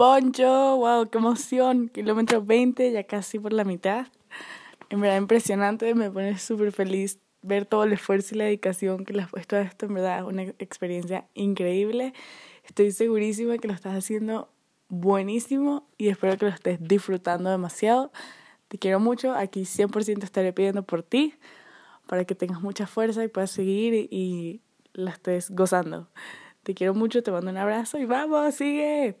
Poncho, wow, qué emoción, kilómetro 20, ya casi por la mitad. En verdad impresionante, me pone súper feliz ver todo el esfuerzo y la dedicación que le has puesto a esto, en verdad es una experiencia increíble. Estoy segurísima que lo estás haciendo buenísimo y espero que lo estés disfrutando demasiado. Te quiero mucho, aquí 100% estaré pidiendo por ti para que tengas mucha fuerza y puedas seguir y, y la estés gozando. Te quiero mucho, te mando un abrazo y vamos, sigue.